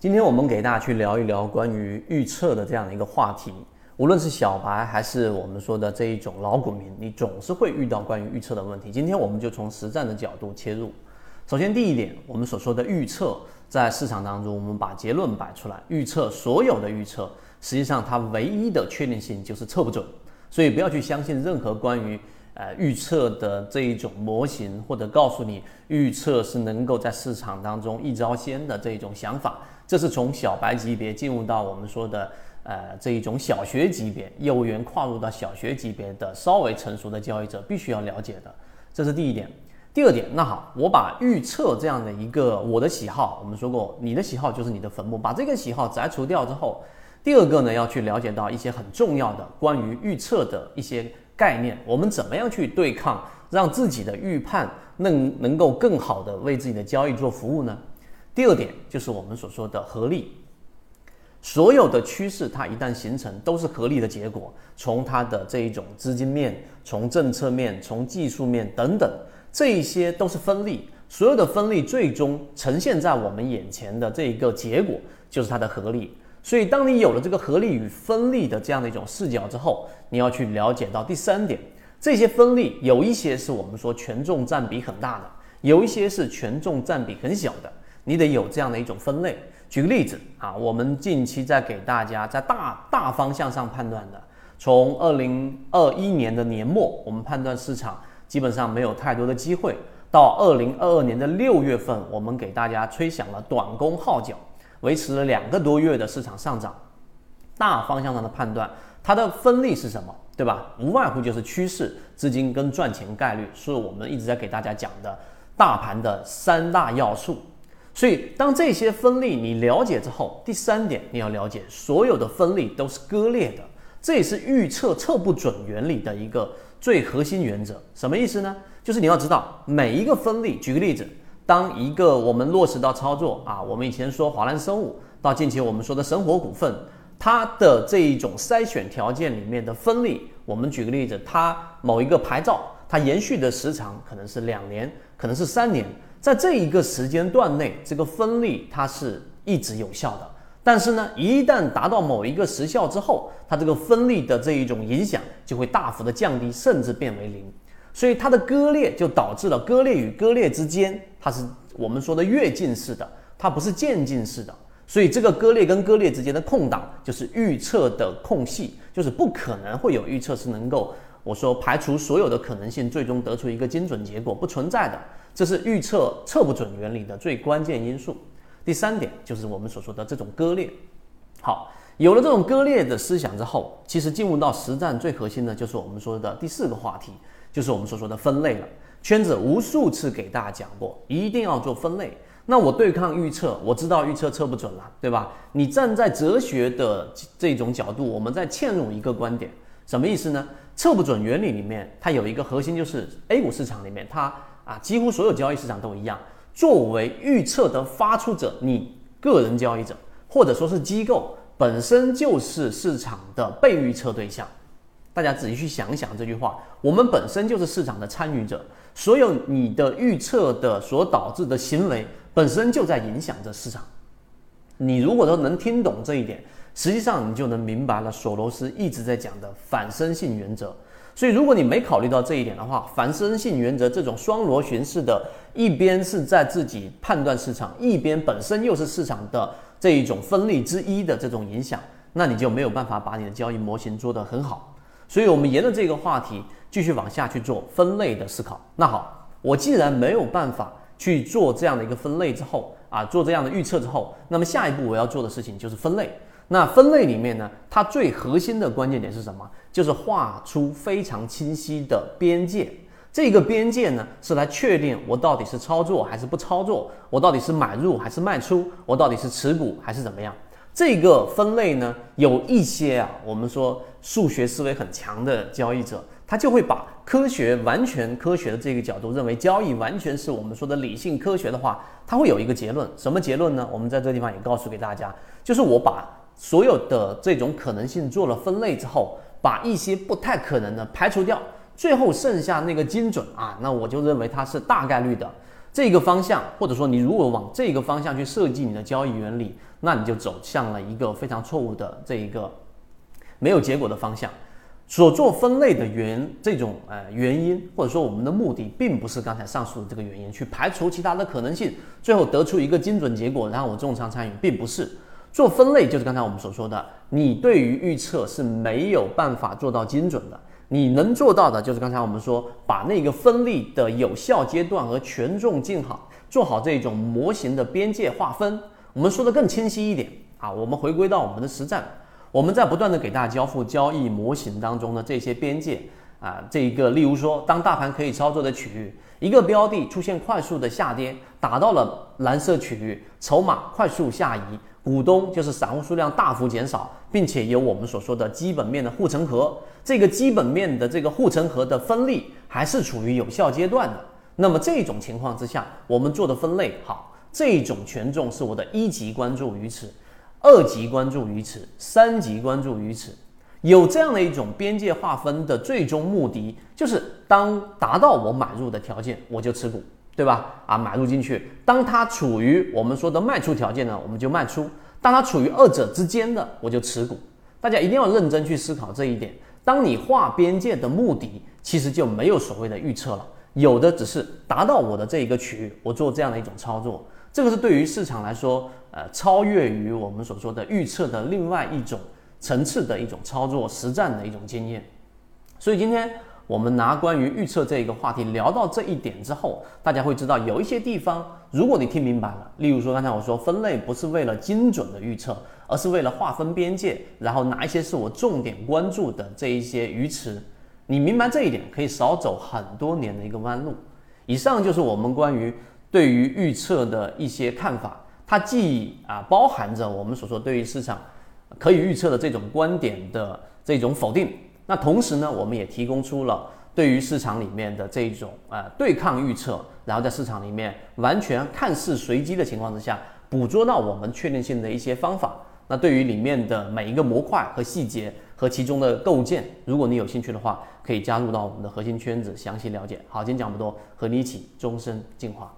今天我们给大家去聊一聊关于预测的这样的一个话题。无论是小白还是我们说的这一种老股民，你总是会遇到关于预测的问题。今天我们就从实战的角度切入。首先，第一点，我们所说的预测，在市场当中，我们把结论摆出来，预测所有的预测，实际上它唯一的确定性就是测不准。所以不要去相信任何关于呃预测的这一种模型，或者告诉你预测是能够在市场当中一招鲜的这一种想法。这是从小白级别进入到我们说的呃这一种小学级别，业务员跨入到小学级别的稍微成熟的交易者必须要了解的，这是第一点。第二点，那好，我把预测这样的一个我的喜好，我们说过，你的喜好就是你的坟墓，把这个喜好摘除掉之后，第二个呢要去了解到一些很重要的关于预测的一些概念，我们怎么样去对抗，让自己的预判能能够更好的为自己的交易做服务呢？第二点就是我们所说的合力，所有的趋势它一旦形成，都是合力的结果。从它的这一种资金面，从政策面，从技术面等等，这一些都是分力。所有的分力最终呈现在我们眼前的这一个结果，就是它的合力。所以，当你有了这个合力与分力的这样的一种视角之后，你要去了解到第三点，这些分力有一些是我们说权重占比很大的，有一些是权重占比很小的。你得有这样的一种分类。举个例子啊，我们近期在给大家在大大方向上判断的，从二零二一年的年末，我们判断市场基本上没有太多的机会，到二零二二年的六月份，我们给大家吹响了短工号角，维持了两个多月的市场上涨。大方向上的判断，它的分力是什么？对吧？无外乎就是趋势、资金跟赚钱概率，是我们一直在给大家讲的大盘的三大要素。所以，当这些分力你了解之后，第三点你要了解，所有的分力都是割裂的，这也是预测测不准原理的一个最核心原则。什么意思呢？就是你要知道每一个分力。举个例子，当一个我们落实到操作啊，我们以前说华兰生物，到近期我们说的生活股份，它的这一种筛选条件里面的分力，我们举个例子，它某一个牌照，它延续的时长可能是两年，可能是三年。在这一个时间段内，这个分力它是一直有效的。但是呢，一旦达到某一个时效之后，它这个分力的这一种影响就会大幅的降低，甚至变为零。所以它的割裂就导致了割裂与割裂之间，它是我们说的跃进式的，它不是渐进式的。所以这个割裂跟割裂之间的空档，就是预测的空隙，就是不可能会有预测是能够。我说排除所有的可能性，最终得出一个精准结果不存在的，这是预测测不准原理的最关键因素。第三点就是我们所说的这种割裂。好，有了这种割裂的思想之后，其实进入到实战最核心的就是我们说的第四个话题，就是我们所说的分类了。圈子无数次给大家讲过，一定要做分类。那我对抗预测，我知道预测测不准了，对吧？你站在哲学的这种角度，我们再嵌入一个观点，什么意思呢？测不准原理里面，它有一个核心，就是 A 股市场里面，它啊几乎所有交易市场都一样。作为预测的发出者，你个人交易者或者说是机构，本身就是市场的被预测对象。大家仔细去想想这句话，我们本身就是市场的参与者，所有你的预测的所导致的行为，本身就在影响着市场。你如果说能听懂这一点。实际上，你就能明白了索罗斯一直在讲的反身性原则。所以，如果你没考虑到这一点的话，反身性原则这种双螺旋式的，一边是在自己判断市场，一边本身又是市场的这一种分力之一的这种影响，那你就没有办法把你的交易模型做得很好。所以，我们沿着这个话题继续往下去做分类的思考。那好，我既然没有办法去做这样的一个分类之后啊，做这样的预测之后，那么下一步我要做的事情就是分类。那分类里面呢，它最核心的关键点是什么？就是画出非常清晰的边界。这个边界呢，是来确定我到底是操作还是不操作，我到底是买入还是卖出，我到底是持股还是怎么样。这个分类呢，有一些啊，我们说数学思维很强的交易者，他就会把科学完全科学的这个角度，认为交易完全是我们说的理性科学的话，他会有一个结论。什么结论呢？我们在这地方也告诉给大家，就是我把。所有的这种可能性做了分类之后，把一些不太可能的排除掉，最后剩下那个精准啊，那我就认为它是大概率的。这个方向，或者说你如果往这个方向去设计你的交易原理，那你就走向了一个非常错误的这一个没有结果的方向。所做分类的原这种呃原因，或者说我们的目的，并不是刚才上述的这个原因，去排除其他的可能性，最后得出一个精准结果，然后我重仓参与，并不是做分类，就是刚才我们所说的，你对于预测是没有办法做到精准的，你能做到的就是刚才我们说，把那个分类的有效阶段和权重进好，做好这种模型的边界划分。我们说的更清晰一点啊，我们回归到我们的实战。我们在不断的给大家交付交易模型当中的这些边界啊，这一个，例如说，当大盘可以操作的区域，一个标的出现快速的下跌，打到了蓝色区域，筹码快速下移，股东就是散户数量大幅减少，并且有我们所说的基本面的护城河，这个基本面的这个护城河的分力还是处于有效阶段的。那么这种情况之下，我们做的分类好，这种权重是我的一级关注于此。二级关注于此，三级关注于此，有这样的一种边界划分的最终目的，就是当达到我买入的条件，我就持股，对吧？啊，买入进去，当它处于我们说的卖出条件呢，我们就卖出；当它处于二者之间的，我就持股。大家一定要认真去思考这一点。当你划边界的目的，其实就没有所谓的预测了，有的只是达到我的这一个区域，我做这样的一种操作。这个是对于市场来说，呃，超越于我们所说的预测的另外一种层次的一种操作实战的一种经验。所以今天我们拿关于预测这一个话题聊到这一点之后，大家会知道有一些地方，如果你听明白了，例如说刚才我说分类不是为了精准的预测，而是为了划分边界，然后哪一些是我重点关注的这一些鱼池，你明白这一点，可以少走很多年的一个弯路。以上就是我们关于。对于预测的一些看法，它既啊包含着我们所说对于市场可以预测的这种观点的这种否定，那同时呢，我们也提供出了对于市场里面的这种啊对抗预测，然后在市场里面完全看似随机的情况之下，捕捉到我们确定性的一些方法。那对于里面的每一个模块和细节和其中的构建，如果你有兴趣的话，可以加入到我们的核心圈子详细了解。好，今天讲不多，和你一起终身进化。